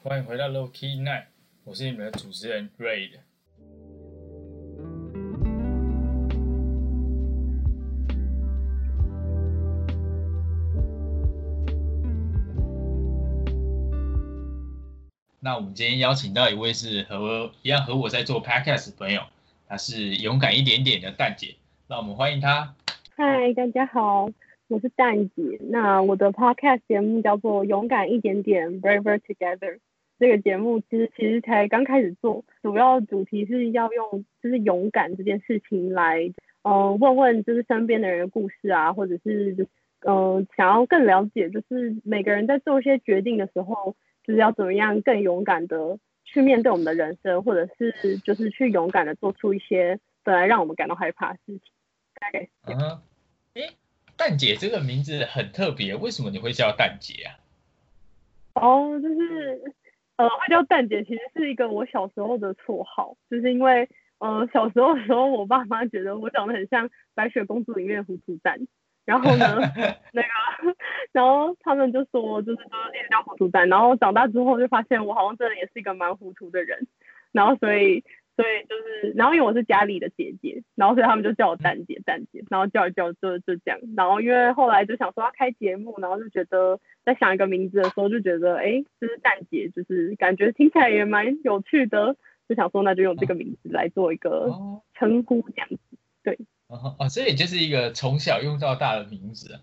欢迎回到 Low Key Night，我是你们的主持人 Raid。那我们今天邀请到一位是和一样和我在做 Podcast 的朋友，他是勇敢一点点的蛋姐，让我们欢迎他。嗨，大家好，我是蛋姐。那我的 Podcast 节目叫做《勇敢一点点 Braver Together》。这个节目其实其实才刚开始做，主要主题是要用就是勇敢这件事情来，呃，问问就是身边的人的故事啊，或者是嗯想要更了解，就是每个人在做一些决定的时候。就是要怎么样更勇敢的去面对我们的人生，或者是就是去勇敢的做出一些本来让我们感到害怕的事情。大概嗯哼，哎，蛋姐这个名字很特别，为什么你会叫蛋姐啊？哦，就是呃，会叫蛋姐其实是一个我小时候的绰号，就是因为呃小时候的时候，我爸妈觉得我长得很像白雪公主里面的糊涂蛋。然后呢，那个，然后他们就说，就是就是一直叫糊涂蛋。然后长大之后就发现，我好像真的也是一个蛮糊涂的人。然后所以，所以就是，然后因为我是家里的姐姐，然后所以他们就叫我蛋姐，蛋姐。然后叫一叫就就这样。然后因为后来就想说要开节目，然后就觉得在想一个名字的时候就觉得，哎，就是蛋姐，就是感觉听起来也蛮有趣的，就想说那就用这个名字来做一个称呼这样子，对。哦哦，这也就是一个从小用到大的名字，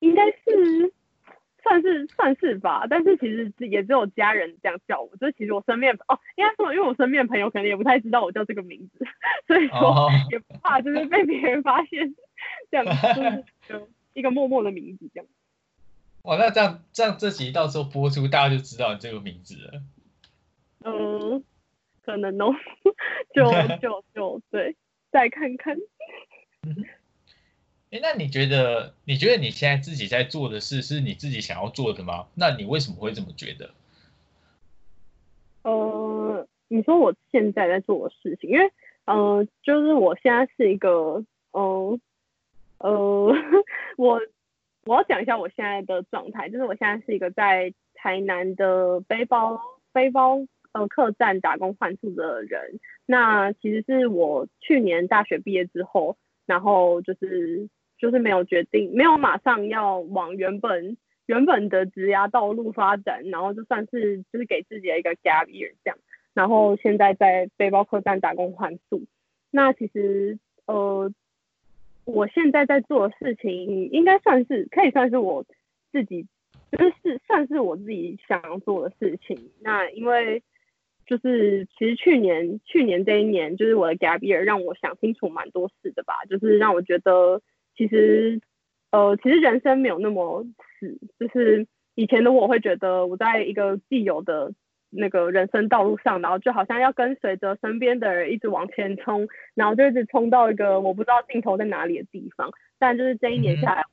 应该是算是算是吧，但是其实也只有家人这样叫我，就其实我身边哦，应该说因为我身边朋友可能也不太知道我叫这个名字，所以说也不怕就是被别人发现，这样就是 一个默默的名字这样。哇，那这样这样这集到时候播出，大家就知道你这个名字了。嗯，可能哦，就就就对。再看看，哎，那你觉得？你觉得你现在自己在做的事是你自己想要做的吗？那你为什么会这么觉得？呃，你说我现在在做的事情，因为，呃，就是我现在是一个，嗯，呃，我我要讲一下我现在的状态，就是我现在是一个在台南的背包背包。呃，客栈打工换宿的人，那其实是我去年大学毕业之后，然后就是就是没有决定，没有马上要往原本原本的职涯道路发展，然后就算是就是给自己的一个 gap year 这样，然后现在在背包客栈打工换宿。那其实呃，我现在在做的事情，应该算是可以算是我自己，就是是算是我自己想要做的事情。那因为就是其实去年去年这一年，就是我的 gap year 让我想清楚蛮多事的吧，就是让我觉得其实呃其实人生没有那么死，就是以前的我会觉得我在一个既有的那个人生道路上，然后就好像要跟随着身边的人一直往前冲，然后就一直冲到一个我不知道尽头在哪里的地方。但就是这一年下来，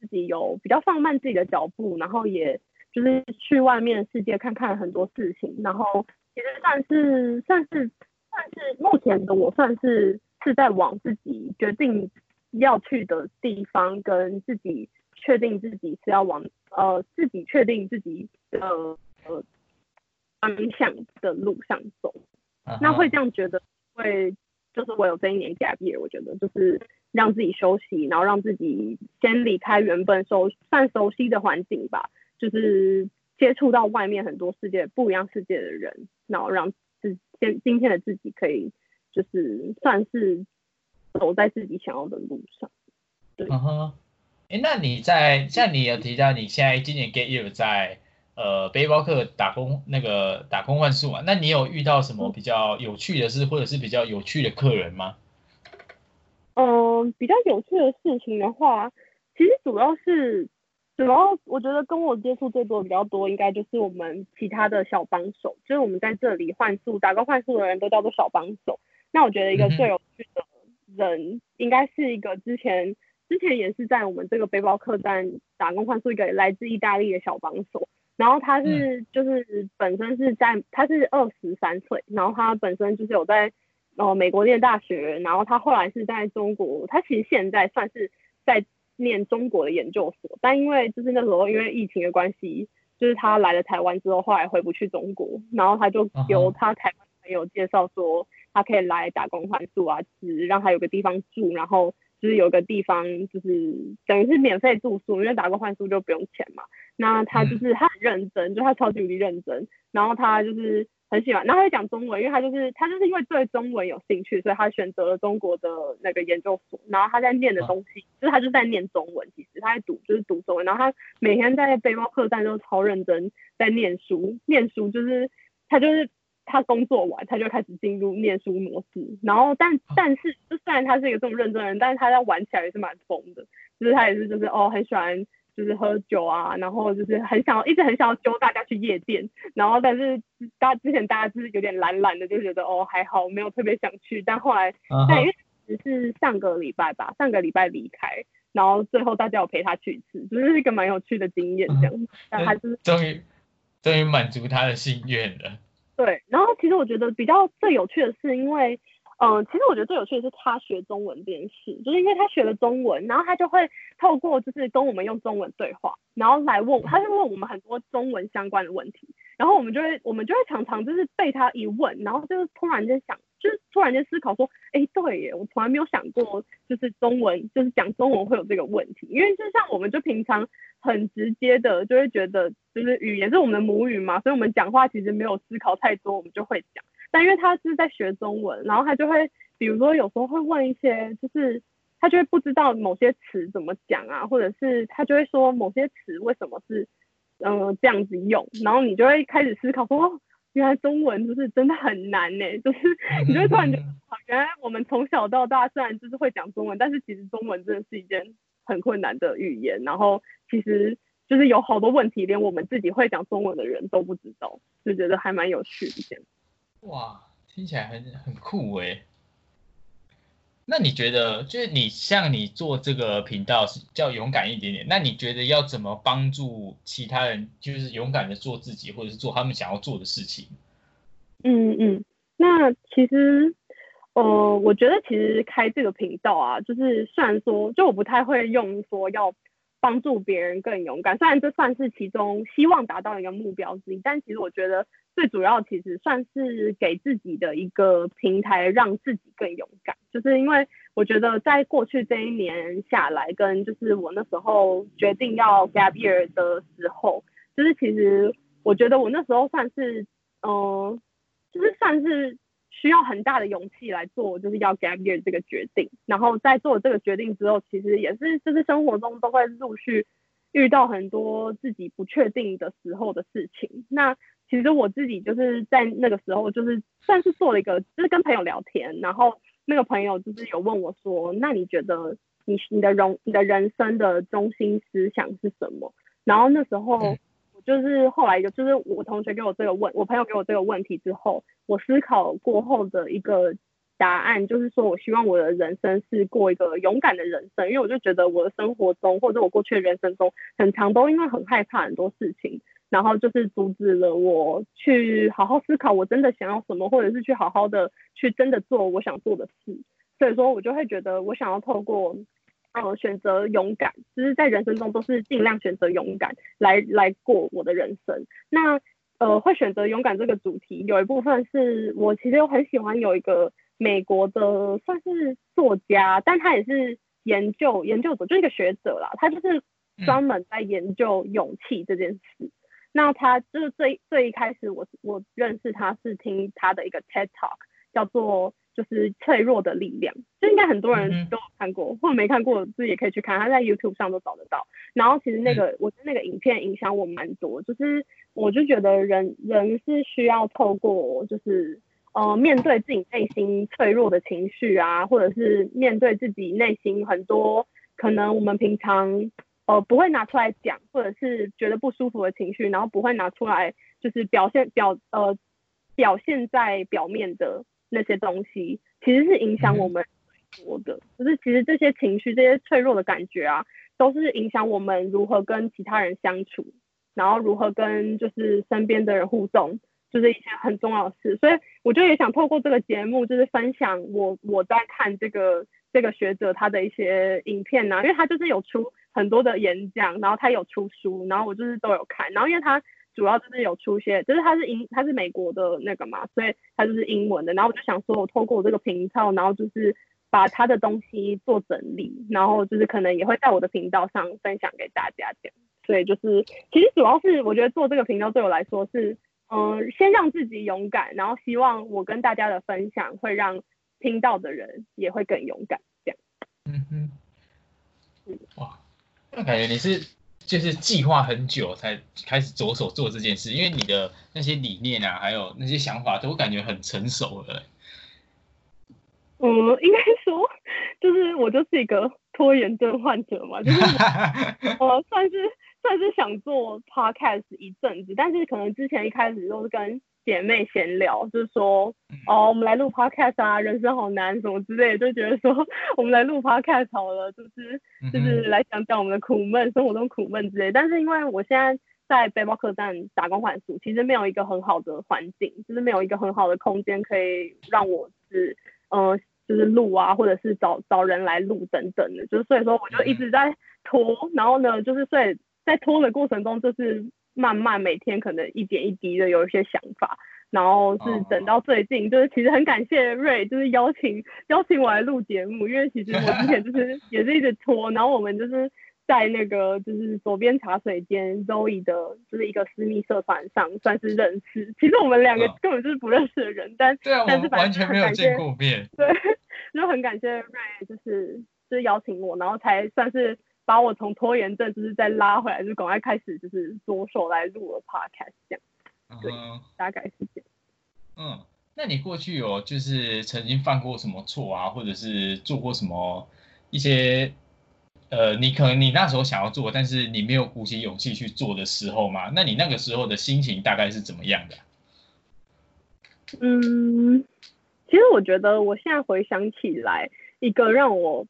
自己有比较放慢自己的脚步，然后也就是去外面世界看看很多事情，然后。其实算是算是算是目前的我算是是在往自己决定要去的地方，跟自己确定自己是要往呃自己确定自己的呃方向的路上走。那会这样觉得会就是我有这一年 gap year，，我觉得就是让自己休息，然后让自己先离开原本熟算熟悉的环境吧，就是接触到外面很多世界不一样世界的人。然后让自今今天的自己可以就是算是走在自己想要的路上。对，嗯哼，哎，那你在像你有提到你现在今年 get year 在呃背包客打工那个打工换宿嘛？那你有遇到什么比较有趣的事，或者是比较有趣的客人吗？嗯，比较有趣的事情的话，其实主要是。主要我觉得跟我接触最多比较多，应该就是我们其他的小帮手，就是我们在这里换宿打工换宿的人都叫做小帮手。那我觉得一个最有趣的人，应该是一个之前之前也是在我们这个背包客栈打工换宿一个来自意大利的小帮手。然后他是就是本身是在他是二十三岁，然后他本身就是有在呃美国念大学，然后他后来是在中国，他其实现在算是在。念中国的研究所，但因为就是那时候因为疫情的关系，就是他来了台湾之后，后来回不去中国，然后他就由他台湾朋友介绍说，他可以来打工换宿啊，只让他有个地方住，然后就是有个地方就是等于是免费住宿，因为打工换宿就不用钱嘛。那他就是他很认真，就他超级无敌认真，然后他就是。很喜欢，然后他会讲中文，因为他就是他就是因为对中文有兴趣，所以他选择了中国的那个研究所。然后他在念的东西，就是他就在念中文，其实他在读就是读中文。然后他每天在背包客栈都超认真在念书，念书就是他就是他工作完他就开始进入念书模式。然后但但是就虽然他是一个这么认真的人，但是他在玩起来也是蛮疯的，就是他也是就是哦很喜欢。就是喝酒啊，然后就是很想要，一直很想要揪大家去夜店，然后但是大之前大家就是有点懒懒的，就觉得哦还好，没有特别想去，但后来但因为只是上个礼拜吧，上个礼拜离开，然后最后大家有陪他去一次，就是一个蛮有趣的经验这样，但还是终于终于满足他的心愿了。对，其实我觉得比较最有趣的是因为。嗯，其实我觉得最有趣的是他学中文这件事，就是因为他学了中文，然后他就会透过就是跟我们用中文对话，然后来问，他就问我们很多中文相关的问题，然后我们就会我们就会常常就是被他一问，然后就是突然间想，就突然间思考说，哎，对耶，我从来没有想过就是中文就是讲中文会有这个问题，因为就像我们就平常很直接的就会觉得就是语言是我们的母语嘛，所以我们讲话其实没有思考太多，我们就会讲。但因为他是在学中文，然后他就会，比如说有时候会问一些，就是他就会不知道某些词怎么讲啊，或者是他就会说某些词为什么是嗯这样子用，然后你就会开始思考说，原来中文就是真的很难呢，就是你就会突然觉得，原来我们从小到大虽然就是会讲中文，但是其实中文真的是一件很困难的语言，然后其实就是有好多问题，连我们自己会讲中文的人都不知道，就觉得还蛮有趣的。哇，听起来很很酷哎。那你觉得，就是你像你做这个频道是叫勇敢一点点，那你觉得要怎么帮助其他人，就是勇敢的做自己，或者是做他们想要做的事情？嗯嗯，那其实，呃，我觉得其实开这个频道啊，就是虽然说，就我不太会用说要帮助别人更勇敢，虽然这算是其中希望达到一个目标之一，但其实我觉得。最主要其实算是给自己的一个平台，让自己更勇敢。就是因为我觉得在过去这一年下来，跟就是我那时候决定要 gap year 的时候，就是其实我觉得我那时候算是，嗯，就是算是需要很大的勇气来做，就是要 gap year 这个决定。然后在做这个决定之后，其实也是就是生活中都会陆续遇到很多自己不确定的时候的事情。那其实我自己就是在那个时候，就是算是做了一个，就是跟朋友聊天，然后那个朋友就是有问我说，那你觉得你你的容你的人生的中心思想是什么？然后那时候我就是后来就就是我同学给我这个问，我朋友给我这个问题之后，我思考过后的一个答案就是说，我希望我的人生是过一个勇敢的人生，因为我就觉得我的生活中或者我过去的人生中，很长都因为很害怕很多事情。然后就是阻止了我去好好思考我真的想要什么，或者是去好好的去真的做我想做的事。所以说，我就会觉得我想要透过，呃，选择勇敢，就是在人生中都是尽量选择勇敢来来过我的人生。那呃，会选择勇敢这个主题，有一部分是我其实很喜欢有一个美国的算是作家，但他也是研究研究者，就是一个学者啦，他就是专门在研究勇气这件事。那他就是最最一开始，我我认识他是听他的一个 TED Talk，叫做就是脆弱的力量，就应该很多人都有看过，或者没看过自己也可以去看，他在 YouTube 上都找得到。然后其实那个我觉得那个影片影响我蛮多，就是我就觉得人人是需要透过就是呃面对自己内心脆弱的情绪啊，或者是面对自己内心很多可能我们平常。呃，不会拿出来讲，或者是觉得不舒服的情绪，然后不会拿出来，就是表现表呃表现在表面的那些东西，其实是影响我们多的。就是其实这些情绪、这些脆弱的感觉啊，都是影响我们如何跟其他人相处，然后如何跟就是身边的人互动，就是一些很重要的事。所以我就也想透过这个节目，就是分享我我在看这个这个学者他的一些影片呐，因为他就是有出。很多的演讲，然后他有出书，然后我就是都有看，然后因为他主要就是有出些，就是他是英他是美国的那个嘛，所以他就是英文的，然后我就想说，我透过我这个频道，然后就是把他的东西做整理，然后就是可能也会在我的频道上分享给大家这样，所以就是其实主要是我觉得做这个频道对我来说是，嗯，先让自己勇敢，然后希望我跟大家的分享会让听到的人也会更勇敢这样。嗯哼，哇，那感觉你是。就是计划很久才开始着手做这件事，因为你的那些理念啊，还有那些想法，都感觉很成熟了。嗯，应该说，就是我就是一个拖延症患者嘛，就是我 算是算是想做 podcast 一阵子，但是可能之前一开始都是跟。姐妹闲聊，就是说，哦，我们来录 podcast 啊，人生好难，什么之类，就觉得说，我们来录 podcast 好了，就是就是来讲讲我们的苦闷，生活中苦闷之类。但是因为我现在在背包客栈打工换宿，其实没有一个很好的环境，就是没有一个很好的空间可以让我是，嗯，就是录啊，或者是找找人来录等等的，就是所以说我就一直在拖，然后呢，就是所以在拖的过程中，就是。慢慢每天可能一点一滴的有一些想法，然后是等到最近，就是其实很感谢瑞，就是邀请邀请我来录节目，因为其实我之前就是 也是一直拖，然后我们就是在那个就是左边茶水间 Zoe 的就是一个私密社团上算是认识，其实我们两个根本就是不认识的人，但但是完全没有见过面，对，就很感谢瑞，就是就是邀请我，然后才算是。把我从拖延症就是再拉回来，就赶快开始就是着手来录了 podcast 这样，对，大概是这样。嗯，那你过去有就是曾经犯过什么错啊，或者是做过什么一些呃，你可能你那时候想要做，但是你没有鼓起勇气去做的时候吗？那你那个时候的心情大概是怎么样的？嗯，其实我觉得我现在回想起来，一个让我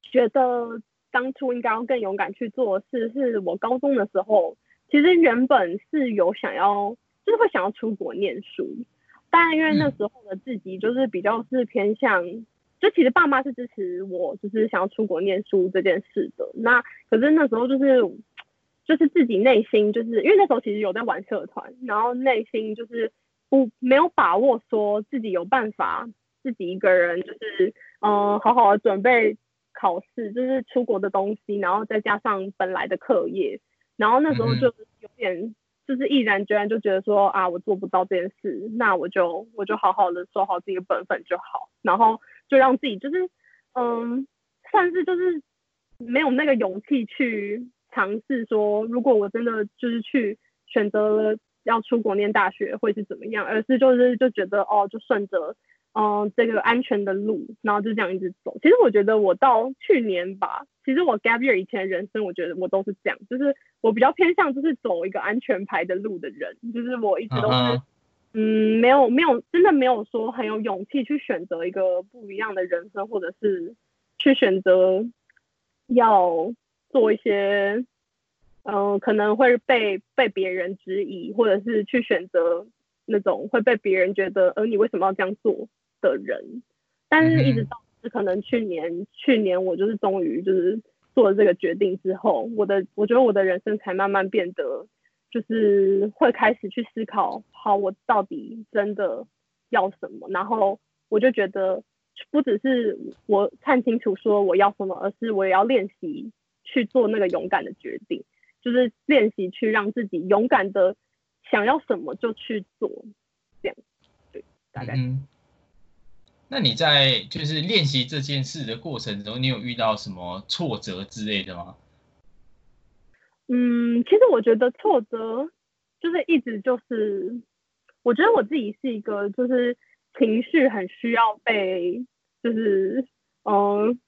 觉得。当初应该要更勇敢去做事，是我高中的时候，其实原本是有想要，就是会想要出国念书，但因为那时候的自己就是比较是偏向，就其实爸妈是支持我，就是想要出国念书这件事的。那可是那时候就是，就是自己内心就是因为那时候其实有在玩社团，然后内心就是不没有把握说自己有办法自己一个人就是嗯好好的准备。考试就是出国的东西，然后再加上本来的课业，然后那时候就有点就是毅然决然就觉得说啊，我做不到这件事，那我就我就好好的做好自己的本分就好，然后就让自己就是嗯，算是就是没有那个勇气去尝试说，如果我真的就是去选择了要出国念大学会是怎么样，而是就是就觉得哦，就顺着。嗯，这个安全的路，然后就这样一直走。其实我觉得我到去年吧，其实我 gap year 以前的人生，我觉得我都是这样，就是我比较偏向就是走一个安全牌的路的人，就是我一直都是，嗯，没有没有真的没有说很有勇气去选择一个不一样的人生，或者是去选择要做一些，嗯，可能会被被别人质疑，或者是去选择那种会被别人觉得，呃，你为什么要这样做？的人，但是一直到是可能去年，去年我就是终于就是做了这个决定之后，我的我觉得我的人生才慢慢变得，就是会开始去思考，好，我到底真的要什么？然后我就觉得，不只是我看清楚说我要什么，而是我也要练习去做那个勇敢的决定，就是练习去让自己勇敢的想要什么就去做，这样，对，大概。那你在就是练习这件事的过程中，你有遇到什么挫折之类的吗？嗯，其实我觉得挫折就是一直就是，我觉得我自己是一个就是情绪很需要被就是嗯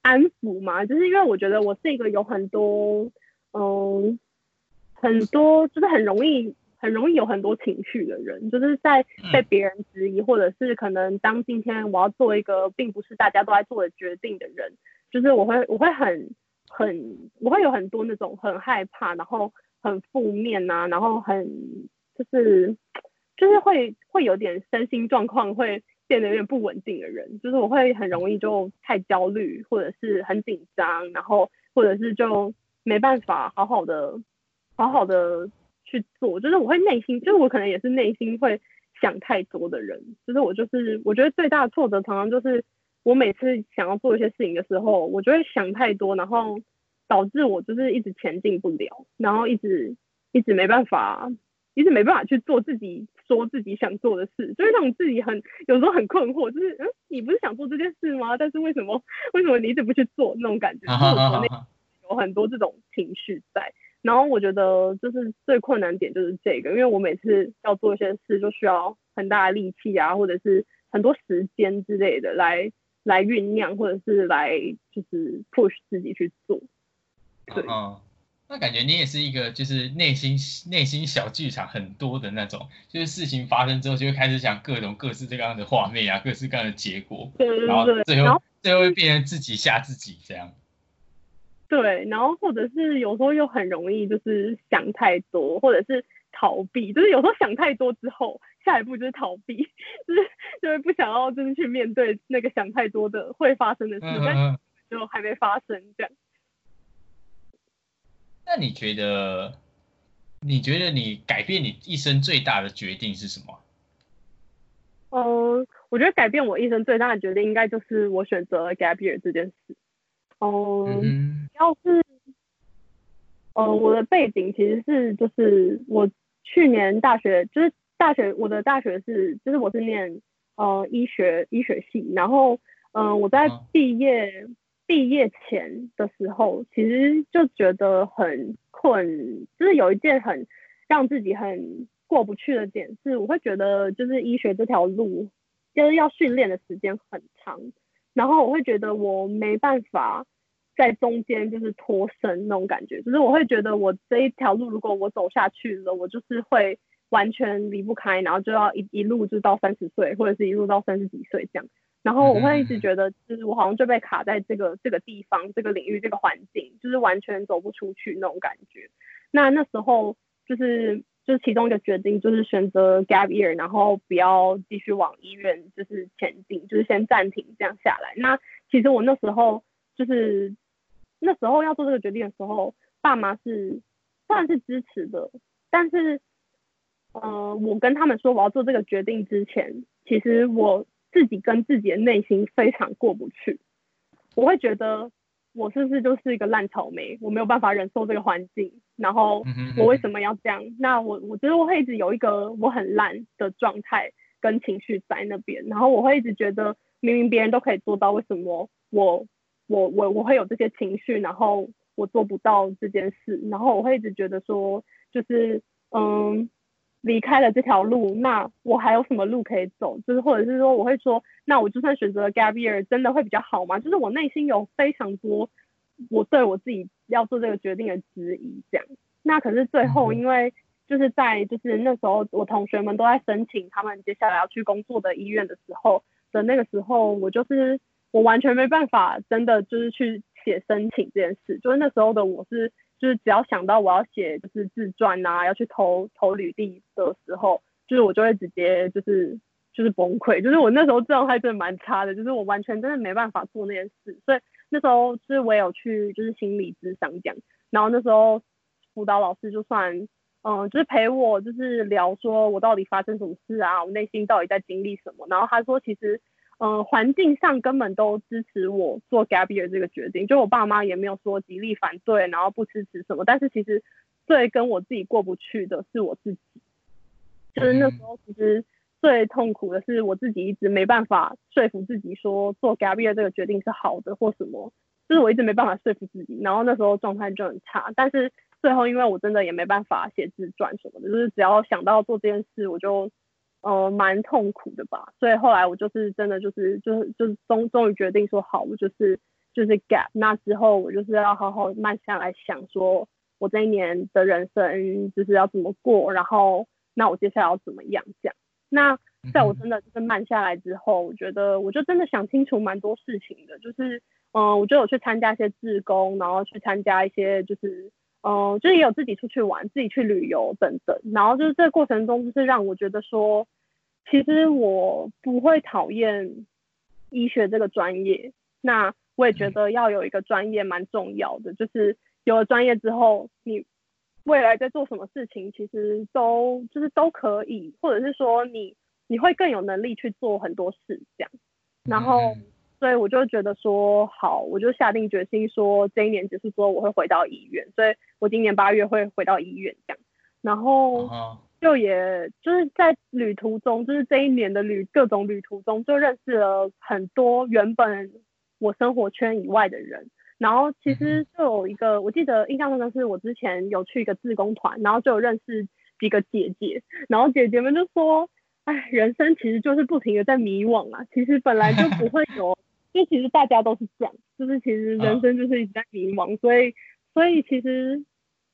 安抚嘛，就是因为我觉得我是一个有很多嗯很多就是很容易。很容易有很多情绪的人，就是在被别人质疑，或者是可能当今天我要做一个并不是大家都在做的决定的人，就是我会我会很很我会有很多那种很害怕，然后很负面呐，然后很就是就是会会有点身心状况会变得有点不稳定的人，就是我会很容易就太焦虑，或者是很紧张，然后或者是就没办法好好的好好的去做，就是我会内心，就是我可能也是内心会想太多的人，就是我就是我觉得最大的挫折常常就是我每次想要做一些事情的时候，我就会想太多，然后导致我就是一直前进不了，然后一直一直没办法，一直没办法去做自己说自己想做的事，就是让自己很有时候很困惑，就是嗯，你不是想做这件事吗？但是为什么为什么你一直不去做那种感觉？就是我内有很多这种情绪在。然后我觉得就是最困难点就是这个，因为我每次要做一些事，就需要很大的力气啊，或者是很多时间之类的来来酝酿，或者是来就是 push 自己去做。对，嗯，那感觉你也是一个就是内心内心小剧场很多的那种，就是事情发生之后就会开始想各种各式各样的画面啊，各式各样的结果，对对对，然后最后最后会变成自己吓自己这样。对，然后或者是有时候又很容易就是想太多，或者是逃避，就是有时候想太多之后，下一步就是逃避，就是就是不想要就是去面对那个想太多的会发生的事，但就还没发生这样。那你觉得，你觉得你改变你一生最大的决定是什么？嗯，我觉得改变我一生最大的决定，应该就是我选择 gap year 这件事。哦，要是，呃，我的背景其实是就是我去年大学就是大学我的大学是就是我是念呃医学医学系，然后嗯我在毕业毕业前的时候，其实就觉得很困，就是有一件很让自己很过不去的点是，我会觉得就是医学这条路就是要训练的时间很长，然后我会觉得我没办法。在中间就是脱身那种感觉，就是我会觉得我这一条路如果我走下去了，我就是会完全离不开，然后就要一一路就到三十岁，或者是一路到三十几岁这样。然后我会一直觉得，就是我好像就被卡在这个这个地方、这个领域、这个环境，就是完全走不出去那种感觉。那那时候就是就是其中一个决定，就是选择 gap year，然后不要继续往医院就是前进，就是先暂停这样下来。那其实我那时候就是。那时候要做这个决定的时候，爸妈是算是支持的，但是，呃，我跟他们说我要做这个决定之前，其实我自己跟自己的内心非常过不去。我会觉得我是不是就是一个烂草莓，我没有办法忍受这个环境，然后我为什么要这样？那我我觉得我会一直有一个我很烂的状态跟情绪在那边，然后我会一直觉得明明别人都可以做到，为什么我？我我我会有这些情绪，然后我做不到这件事，然后我会一直觉得说，就是嗯，离开了这条路，那我还有什么路可以走？就是或者是说，我会说，那我就算选择了 year，真的会比较好吗？就是我内心有非常多我对我自己要做这个决定的质疑，这样。那可是最后，因为就是在就是那时候，我同学们都在申请他们接下来要去工作的医院的时候的那个时候，我就是。我完全没办法，真的就是去写申请这件事。就是那时候的我是，就是只要想到我要写就是自传啊，要去投投履历的时候，就是我就会直接就是就是崩溃。就是我那时候状态真的蛮差的，就是我完全真的没办法做那件事。所以那时候就是我有去就是心理咨商讲，然后那时候辅导老师就算嗯就是陪我就是聊说我到底发生什么事啊，我内心到底在经历什么。然后他说其实。嗯，环境上根本都支持我做 gap year 这个决定，就我爸妈也没有说极力反对，然后不支持什么。但是其实最跟我自己过不去的是我自己，就是那时候其实最痛苦的是我自己一直没办法说服自己说做 gap year 这个决定是好的或什么，就是我一直没办法说服自己，然后那时候状态就很差。但是最后因为我真的也没办法写自传什么的，就是只要想到做这件事，我就。呃，蛮痛苦的吧，所以后来我就是真的就是就是就是终终于决定说好，我就是就是 gap。那之后我就是要好好慢下来想，说我这一年的人生就是要怎么过，然后那我接下来要怎么样这样。那在我真的就是慢下来之后，我觉得我就真的想清楚蛮多事情的，就是嗯，我就有去参加一些志工，然后去参加一些就是。嗯，就是也有自己出去玩，自己去旅游等等，然后就是这个过程中，就是让我觉得说，其实我不会讨厌医学这个专业，那我我也觉得要有一个专业蛮重要的，就是有了专业之后，你未来在做什么事情，其实都就是都可以，或者是说你你会更有能力去做很多事这样。然后，所以我就觉得说，好，我就下定决心说，这一年结束之后我会回到医院，所以我今年八月会回到医院这样。然后就也就是在旅途中，就是这一年的旅各种旅途中，就认识了很多原本我生活圈以外的人。然后其实就有一个，我记得印象中的是我之前有去一个自工团，然后就有认识几个姐姐，然后姐姐们就说，哎，人生其实就是不停的在迷惘啊，其实本来就不会有，就其实大家都是这样，就是其实人生就是一直在迷茫，所以所以其实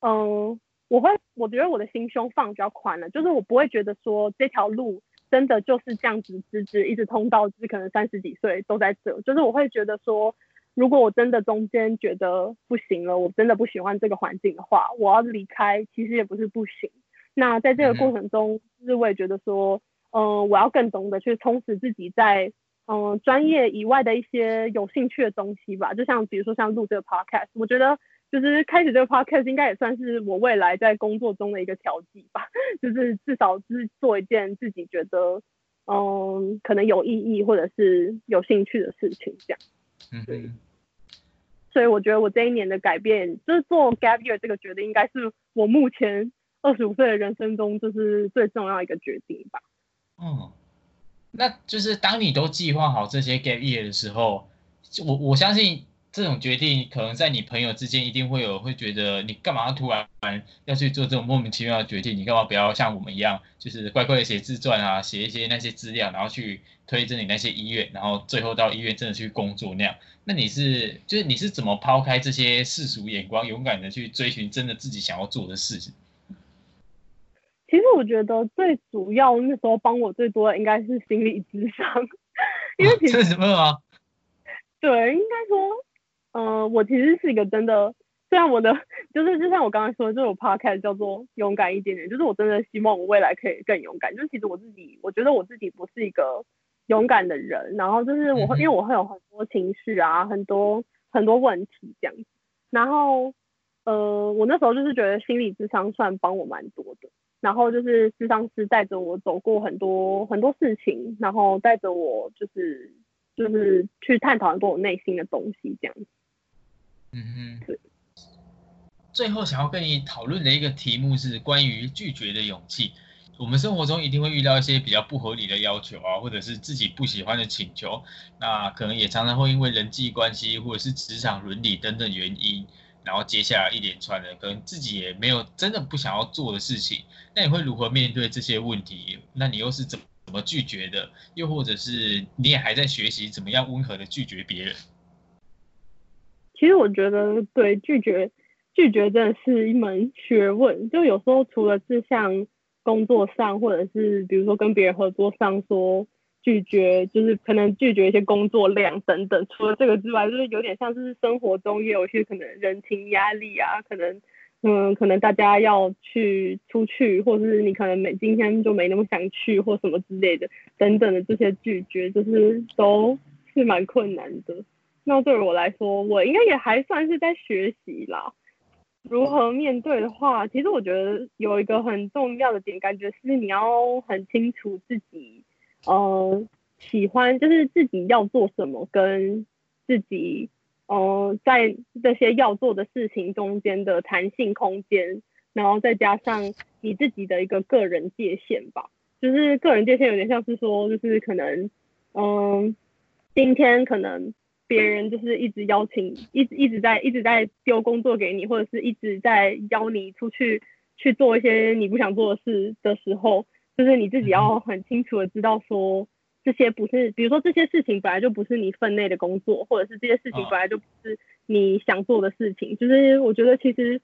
嗯。我会，我觉得我的心胸放比较宽了，就是我不会觉得说这条路真的就是这样子直直一直通到，就是可能三十几岁都在这，就是我会觉得说，如果我真的中间觉得不行了，我真的不喜欢这个环境的话，我要离开其实也不是不行。那在这个过程中，就是我也觉得说，嗯，我要更懂得去充实自己在嗯专业以外的一些有兴趣的东西吧，就像比如说像录这个 podcast，我觉得。就是开始这个 podcast 应该也算是我未来在工作中的一个调剂吧，就是至少是做一件自己觉得嗯可能有意义或者是有兴趣的事情这样。嗯，对。所以我觉得我这一年的改变，就是做 gap year 这个决定，应该是我目前二十五岁的人生中就是最重要一个决定吧。嗯，那就是当你都计划好这些 gap year 的时候，我我相信。这种决定可能在你朋友之间一定会有，会觉得你干嘛突然要去做这种莫名其妙的决定？你干嘛不要像我们一样，就是乖乖的写自传啊，写一些那些资料，然后去推甄你那些医院，然后最后到医院真的去工作那样？那你是就是你是怎么抛开这些世俗眼光，勇敢的去追寻真的自己想要做的事情？其实我觉得最主要那时候帮我最多的应该是心理智商，因为其实什么啊？对，应该说。嗯，我其实是一个真的，虽然我的就是就像我刚刚说，就是我 podcast 叫做勇敢一点点，就是我真的希望我未来可以更勇敢。就是其实我自己，我觉得我自己不是一个勇敢的人，然后就是我会因为我会有很多情绪啊，很多很多问题这样。然后呃，我那时候就是觉得心理智商算帮我蛮多的，然后就是智商师带着我走过很多很多事情，然后带着我就是就是去探讨很多我内心的东西这样子。嗯哼，最后想要跟你讨论的一个题目是关于拒绝的勇气。我们生活中一定会遇到一些比较不合理的要求啊，或者是自己不喜欢的请求，那可能也常常会因为人际关系或者是职场伦理等等原因，然后接下来一连串的可能自己也没有真的不想要做的事情。那你会如何面对这些问题？那你又是怎怎么拒绝的？又或者是你也还在学习怎么样温和的拒绝别人？其实我觉得，对拒绝，拒绝真的是一门学问。就有时候除了是像工作上，或者是比如说跟别人合作上说拒绝，就是可能拒绝一些工作量等等。除了这个之外，就是有点像是生活中也有一些可能人情压力啊，可能嗯，可能大家要去出去，或者是你可能没今天就没那么想去，或什么之类的等等的这些拒绝，就是都是蛮困难的。那对我来说，我应该也还算是在学习啦。如何面对的话，其实我觉得有一个很重要的点，感觉是你要很清楚自己，呃，喜欢就是自己要做什么，跟自己，呃，在这些要做的事情中间的弹性空间，然后再加上你自己的一个个人界限吧。就是个人界限有点像是说，就是可能，嗯，今天可能。别人就是一直邀请，一直一直在一直在丢工作给你，或者是一直在邀你出去去做一些你不想做的事的时候，就是你自己要很清楚的知道说，这些不是，比如说这些事情本来就不是你分内的工作，或者是这些事情本来就不是你想做的事情。就是我觉得其实，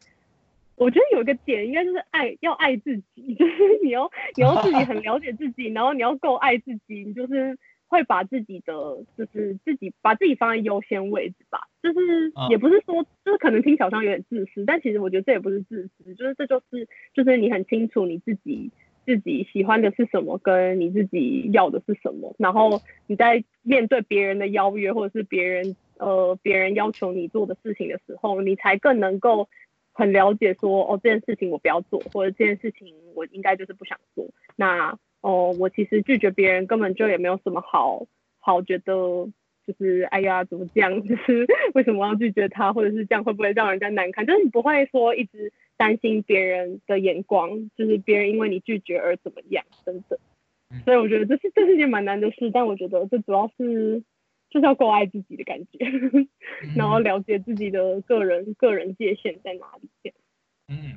我觉得有一个点应该就是爱，要爱自己，就是你要你要自己很了解自己，然后你要够爱自己，你就是。会把自己的就是自己把自己放在优先位置吧，就是也不是说就是可能听小张有点自私，但其实我觉得这也不是自私，就是这就是就是你很清楚你自己自己喜欢的是什么，跟你自己要的是什么，然后你在面对别人的邀约或者是别人呃别人要求你做的事情的时候，你才更能够很了解说，哦这件事情我不要做，或者这件事情我应该就是不想做。那哦我其实拒绝别人根本就也没有什么好好觉得，就是哎呀怎么这样，就是为什么要拒绝他，或者是这样会不会让人家难堪？就是你不会说一直担心别人的眼光，就是别人因为你拒绝而怎么样等等。所以我觉得这是这是件蛮难的事，但我觉得这主要是就是要够爱自己的感觉，然后了解自己的个人个人界限在哪里。嗯，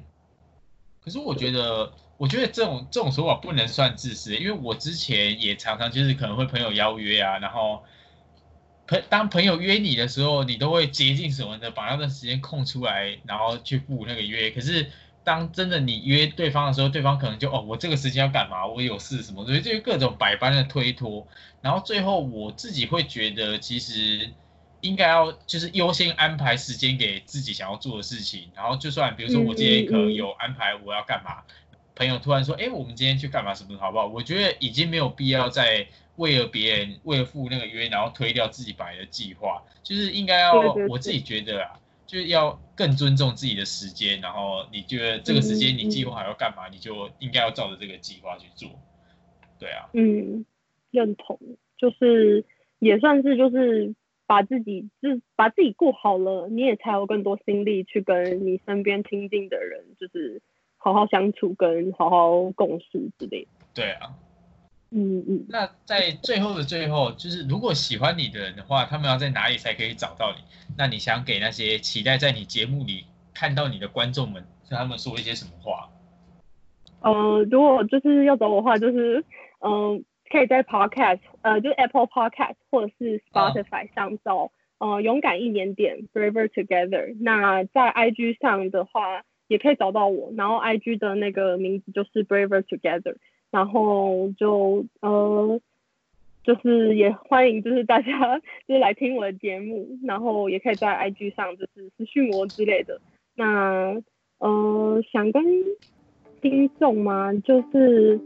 可是我觉得，我觉得这种这种说法不能算自私，因为我之前也常常就是可能会朋友邀约啊，然后朋当朋友约你的时候，你都会竭尽所能的把那段时间空出来，然后去赴那个约。可是当真的你约对方的时候，对方可能就哦，我这个时间要干嘛？我有事什么？所以就各种百般的推脱，然后最后我自己会觉得，其实应该要就是优先安排时间给自己想要做的事情。然后就算比如说我今天可能有安排我要干嘛，朋友突然说，哎，我们今天去干嘛什么好不好？我觉得已经没有必要再为了别人为了赴那个约，然后推掉自己本来的计划。就是应该要我自己觉得啊。就是要更尊重自己的时间，然后你觉得这个时间你计划要干嘛，你就应该要照着这个计划去做。对啊，嗯，认同，就是也算是就是把自己自把自己过好了，你也才有更多心力去跟你身边亲近的人，就是好好相处跟好好共事之类的。对啊。嗯嗯，那在最后的最后，就是如果喜欢你的人的话，他们要在哪里才可以找到你？那你想给那些期待在你节目里看到你的观众们，跟他们说一些什么话？呃，如果就是要找我的话，就是嗯，可以在 Podcast，呃，就是 Apple Podcast 或者是 Spotify 上找，呃，勇敢一点点，Braver Together。那在 IG 上的话，也可以找到我，然后 IG 的那个名字就是 Braver Together。然后就呃，就是也欢迎，就是大家 就是来听我的节目，然后也可以在 IG 上就是私讯我之类的。那呃，想跟听众吗？就是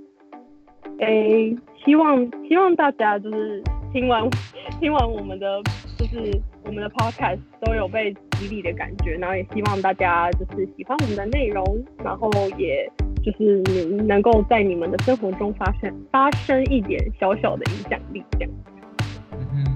诶，希望希望大家就是听完 听完我们的就是我们的 Podcast 都有被激励的感觉，然后也希望大家就是喜欢我们的内容，然后也。就是能能够在你们的生活中发生发生一点小小的影响力，这样。嗯